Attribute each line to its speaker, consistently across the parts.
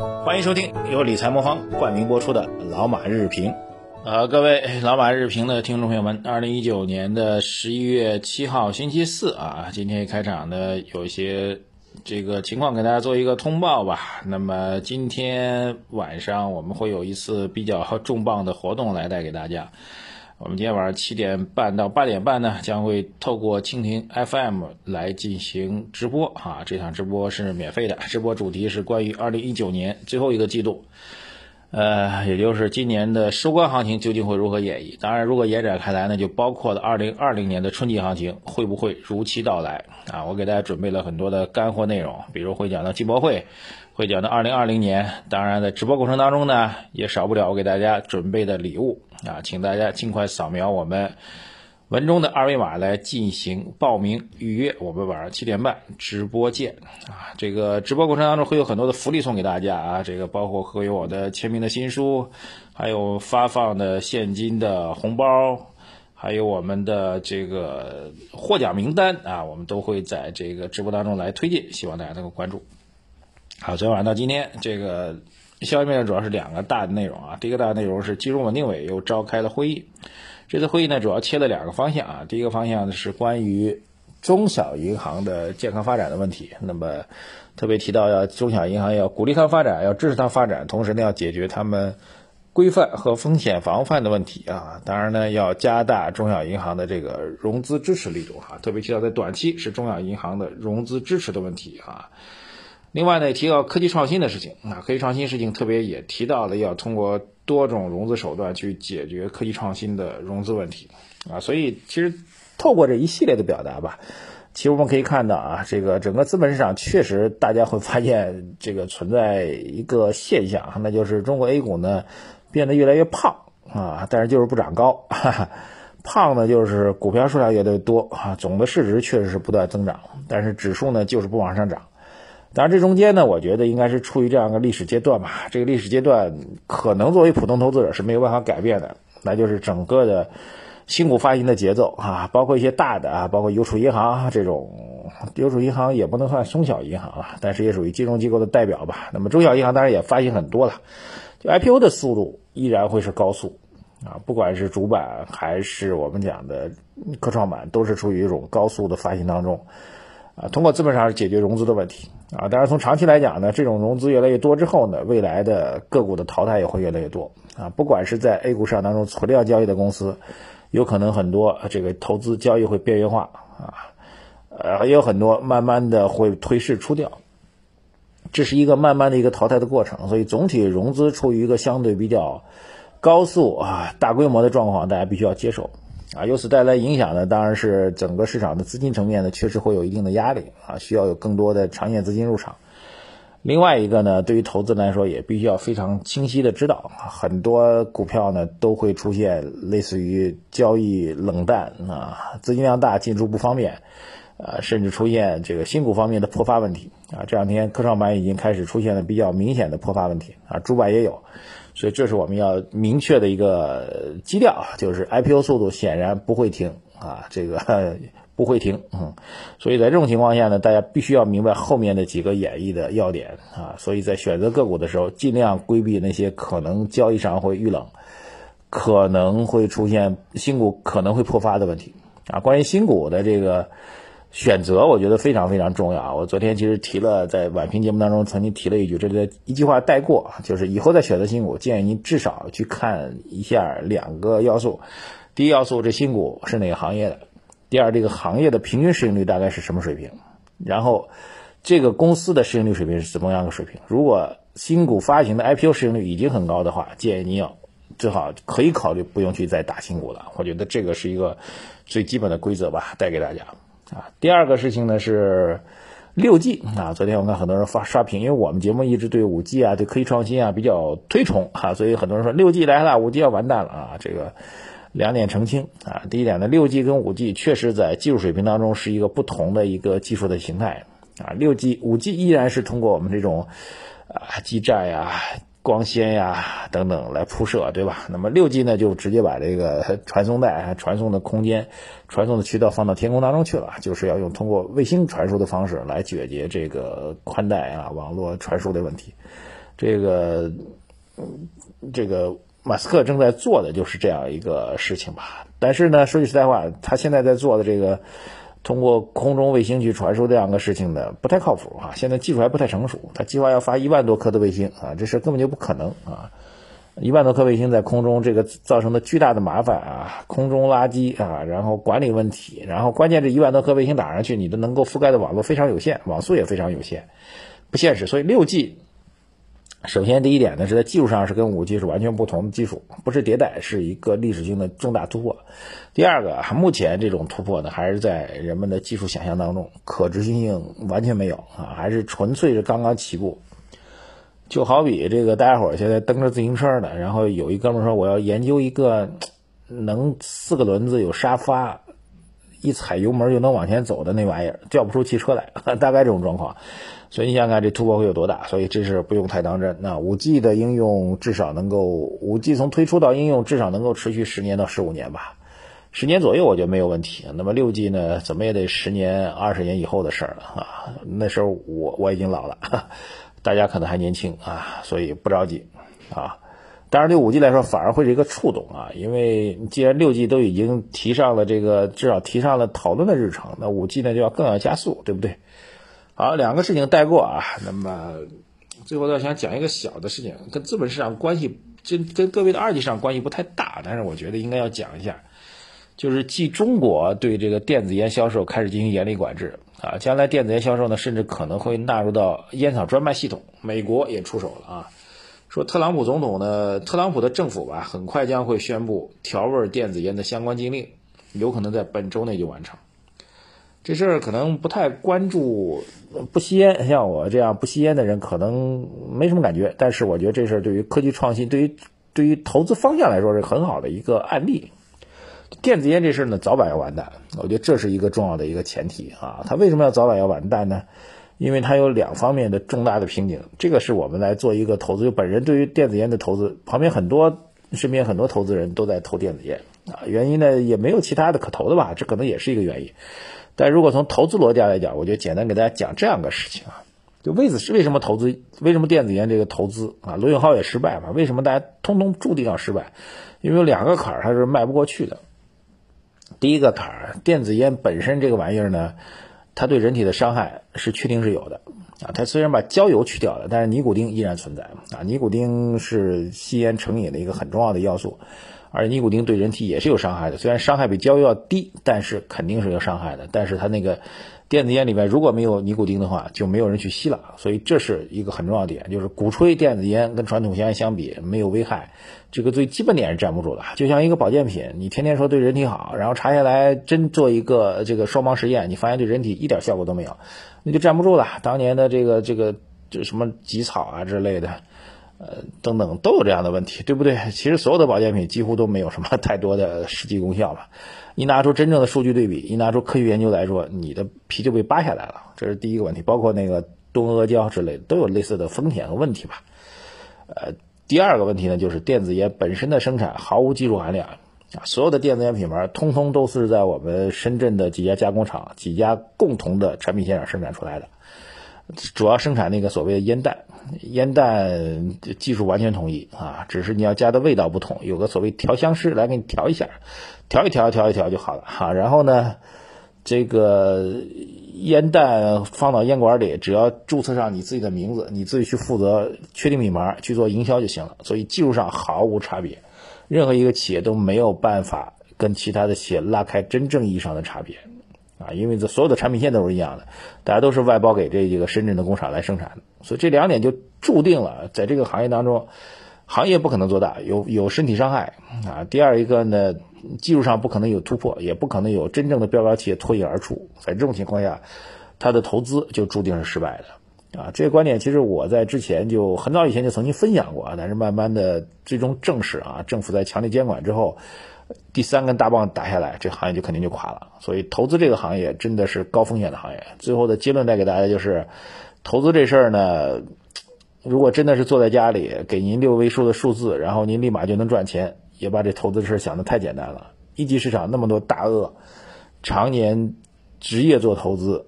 Speaker 1: 欢迎收听由理财魔方冠名播出的《老马日评》。呃，各位老马日评的听众朋友们，二零一九年的十一月七号星期四啊，今天开场呢，有一些这个情况给大家做一个通报吧。那么今天晚上我们会有一次比较重磅的活动来带给大家。我们今天晚上七点半到八点半呢，将会透过蜻蜓 FM 来进行直播啊。这场直播是免费的，直播主题是关于二零一九年最后一个季度。呃，也就是今年的收官行情究竟会如何演绎？当然，如果延展开来呢，就包括了二零二零年的春季行情会不会如期到来啊？我给大家准备了很多的干货内容，比如会讲到进博会，会讲到二零二零年。当然，在直播过程当中呢，也少不了我给大家准备的礼物啊，请大家尽快扫描我们。文中的二维码来进行报名预约，我们晚上七点半直播见啊！这个直播过程当中会有很多的福利送给大家啊，这个包括会有我的签名的新书，还有发放的现金的红包，还有我们的这个获奖名单啊，我们都会在这个直播当中来推荐，希望大家能够关注。好，昨天晚上到今天，这个消息面主要是两个大的内容啊，第一个大的内容是金融稳定委又召开了会议。这次会议呢，主要切了两个方向啊。第一个方向呢是关于中小银行的健康发展的问题，那么特别提到要中小银行要鼓励它发展，要支持它发展，同时呢要解决他们规范和风险防范的问题啊。当然呢要加大中小银行的这个融资支持力度哈，特别提到在短期是中小银行的融资支持的问题啊。另外呢提到科技创新的事情啊，科技创新事情特别也提到了要通过。多种融资手段去解决科技创新的融资问题啊，所以其实透过这一系列的表达吧，其实我们可以看到啊，这个整个资本市场确实大家会发现这个存在一个现象，那就是中国 A 股呢变得越来越胖啊，但是就是不长高，哈 哈，胖呢就是股票数量越来越多啊，总的市值确实是不断增长，但是指数呢就是不往上涨。当然，这中间呢，我觉得应该是处于这样一个历史阶段吧。这个历史阶段可能作为普通投资者是没有办法改变的，那就是整个的新股发行的节奏啊，包括一些大的啊，包括邮储银行这种，邮储银行也不能算中小银行了，但是也属于金融机构的代表吧。那么中小银行当然也发行很多了，就 IPO 的速度依然会是高速啊，不管是主板还是我们讲的科创板，都是处于一种高速的发行当中。啊，通过资本上解决融资的问题啊，当然从长期来讲呢，这种融资越来越多之后呢，未来的个股的淘汰也会越来越多啊。不管是在 A 股市场当中存量交易的公司，有可能很多这个投资交易会边缘化啊，呃，也有很多慢慢的会退市出掉，这是一个慢慢的一个淘汰的过程。所以总体融资处于一个相对比较高速啊大规模的状况，大家必须要接受。啊，由此带来影响呢，当然是整个市场的资金层面呢，确实会有一定的压力啊，需要有更多的长线资金入场。另外一个呢，对于投资来说，也必须要非常清晰的知道，很多股票呢都会出现类似于交易冷淡啊，资金量大进出不方便，啊，甚至出现这个新股方面的破发问题啊。这两天科创板已经开始出现了比较明显的破发问题啊，主板也有。所以这是我们要明确的一个基调，就是 IPO 速度显然不会停啊，这个 不会停，嗯，所以在这种情况下呢，大家必须要明白后面的几个演绎的要点啊，所以在选择个股的时候，尽量规避那些可能交易上会遇冷，可能会出现新股可能会破发的问题啊。关于新股的这个。选择我觉得非常非常重要啊！我昨天其实提了，在晚评节目当中曾经提了一句，这里一句话带过，就是以后在选择新股，建议您至少去看一下两个要素。第一要素，这新股是哪个行业的；第二，这个行业的平均市盈率大概是什么水平；然后，这个公司的市盈率水平是怎么样的水平。如果新股发行的 IPO 市盈率已经很高的话，建议您要最好可以考虑不用去再打新股了。我觉得这个是一个最基本的规则吧，带给大家。啊，第二个事情呢是六 G 啊，昨天我看很多人发刷屏，因为我们节目一直对五 G 啊、对科技创新啊比较推崇哈，所以很多人说六 G 来了，五 G 要完蛋了啊。这个两点澄清啊，第一点呢，六 G 跟五 G 确实在技术水平当中是一个不同的一个技术的形态啊，六 G、五 G 依然是通过我们这种啊基站呀。光纤呀等等来铺设，对吧？那么六 G 呢，就直接把这个 传送带、传送的空间、传送的渠道放到天空当中去了，就是要用通过卫星传输的方式来解决这个宽带啊网络传输的问题。这个这个马斯克正在做的就是这样一个事情吧。但是呢，说句实在话，他现在在做的这个通过空中卫星去传输这样的事情呢，不太靠谱啊。现在技术还不太成熟，他计划要发一万多颗的卫星啊，这事根本就不可能啊。一万多颗卫星在空中，这个造成的巨大的麻烦啊，空中垃圾啊，然后管理问题，然后关键这一万多颗卫星打上去，你的能够覆盖的网络非常有限，网速也非常有限，不现实。所以六 G，首先第一点呢是在技术上是跟五 G 是完全不同的技术，不是迭代，是一个历史性的重大突破。第二个，目前这种突破呢还是在人们的技术想象当中，可执行性完全没有啊，还是纯粹是刚刚起步。就好比这个，大家伙现在蹬着自行车呢，然后有一哥们说我要研究一个能四个轮子有沙发，一踩油门就能往前走的那玩意儿，叫不出汽车来，大概这种状况。所以你想想看这突破会有多大？所以这是不用太当真。那五 G 的应用至少能够，五 G 从推出到应用至少能够持续十年到十五年吧，十年左右我觉得没有问题。那么六 G 呢，怎么也得十年、二十年以后的事儿了啊！那时候我我已经老了。大家可能还年轻啊，所以不着急啊。当然，对五 G 来说反而会是一个触动啊，因为既然六 G 都已经提上了这个，至少提上了讨论的日程，那五 G 呢就要更要加速，对不对？好，两个事情带过啊。那么最后呢，想讲一个小的事情，跟资本市场关系，跟跟各位的二级市场关系不太大，但是我觉得应该要讲一下，就是继中国对这个电子烟销售开始进行严厉管制。啊，将来电子烟销售呢，甚至可能会纳入到烟草专卖系统。美国也出手了啊，说特朗普总统呢，特朗普的政府吧，很快将会宣布调味电子烟的相关禁令，有可能在本周内就完成。这事儿可能不太关注不吸烟，像我这样不吸烟的人可能没什么感觉，但是我觉得这事儿对于科技创新，对于对于投资方向来说是很好的一个案例。电子烟这事儿呢，早晚要完蛋，我觉得这是一个重要的一个前提啊。它为什么要早晚要完蛋呢？因为它有两方面的重大的瓶颈。这个是我们来做一个投资，就本人对于电子烟的投资，旁边很多身边很多投资人都在投电子烟啊。原因呢，也没有其他的可投的吧，这可能也是一个原因。但如果从投资逻辑来讲，我就简单给大家讲这样个事情啊，就为是为什么投资，为什么电子烟这个投资啊，罗永浩也失败嘛？为什么大家通通注定要失败？因为有两个坎儿它是迈不过去的。第一个坎儿，电子烟本身这个玩意儿呢，它对人体的伤害是确定是有的啊。它虽然把焦油去掉了，但是尼古丁依然存在啊。尼古丁是吸烟成瘾的一个很重要的要素，而尼古丁对人体也是有伤害的。虽然伤害比焦油要低，但是肯定是有伤害的。但是它那个电子烟里面如果没有尼古丁的话，就没有人去吸了。所以这是一个很重要点，就是鼓吹电子烟跟传统香烟相比没有危害。这个最基本点是站不住的，就像一个保健品，你天天说对人体好，然后查下来真做一个这个双盲实验，你发现对人体一点效果都没有，那就站不住了。当年的这个这个这什么吉草啊之类的，呃等等都有这样的问题，对不对？其实所有的保健品几乎都没有什么 太多的实际功效吧。一拿出真正的数据对比，一拿出科学研究来说，你的皮就被扒下来了，这是第一个问题。包括那个东阿胶之类的，都有类似的风险和问题吧，呃。第二个问题呢，就是电子烟本身的生产毫无技术含量啊，所有的电子烟品牌通通都是在我们深圳的几家加工厂、几家共同的产品线上生产出来的，主要生产那个所谓的烟弹，烟弹技术完全统一啊，只是你要加的味道不同，有个所谓调香师来给你调一下，调一调，调一调就好了哈。然后呢，这个。烟弹放到烟管里，只要注册上你自己的名字，你自己去负责确定密码去做营销就行了。所以技术上毫无差别，任何一个企业都没有办法跟其他的企业拉开真正意义上的差别啊！因为这所有的产品线都是一样的，大家都是外包给这几个深圳的工厂来生产的，所以这两点就注定了在这个行业当中，行业不可能做大，有有身体伤害啊。第二一个呢？技术上不可能有突破，也不可能有真正的标杆企业脱颖而出。在这种情况下，它的投资就注定是失败的啊！这个观点其实我在之前就很早以前就曾经分享过啊，但是慢慢的最终证实啊，政府在强力监管之后，第三根大棒打下来，这行业就肯定就垮了。所以投资这个行业真的是高风险的行业。最后的结论带给大家就是，投资这事儿呢，如果真的是坐在家里给您六位数的数字，然后您立马就能赚钱。也把这投资事想的太简单了。一级市场那么多大鳄，常年职业做投资，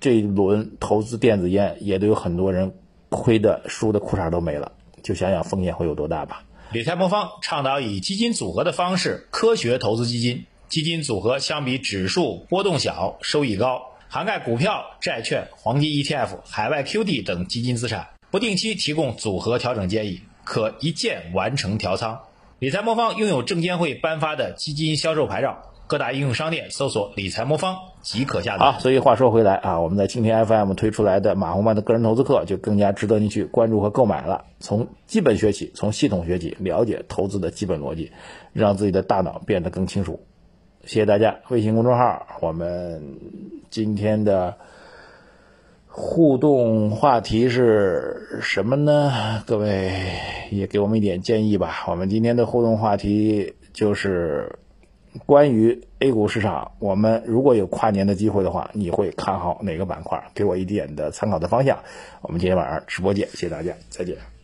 Speaker 1: 这一轮投资电子烟也都有很多人亏的输的裤衩都没了，就想想风险会有多大吧。理财魔方倡导以基金组合的方式科学投资基金，基金组合相比指数波动小，收益高，涵盖股票、债券、黄金 ETF、海外 QD 等基金资产，不定期提供组合调整建议，可一键完成调仓。理财魔方拥有证监会颁发的基金销售牌照。各大应用商店搜索“理财魔方”即可下载。好，所以话说回来啊，我们在蜻蜓 FM 推出来的马红曼的个人投资课就更加值得你去关注和购买了。从基本学起，从系统学起，了解投资的基本逻辑，让自己的大脑变得更清楚。谢谢大家！微信公众号，我们今天的互动话题是什么呢？各位也给我们一点建议吧。我们今天的互动话题就是。关于 A 股市场，我们如果有跨年的机会的话，你会看好哪个板块？给我一点的参考的方向。我们今天晚上直播见，谢谢大家，再见。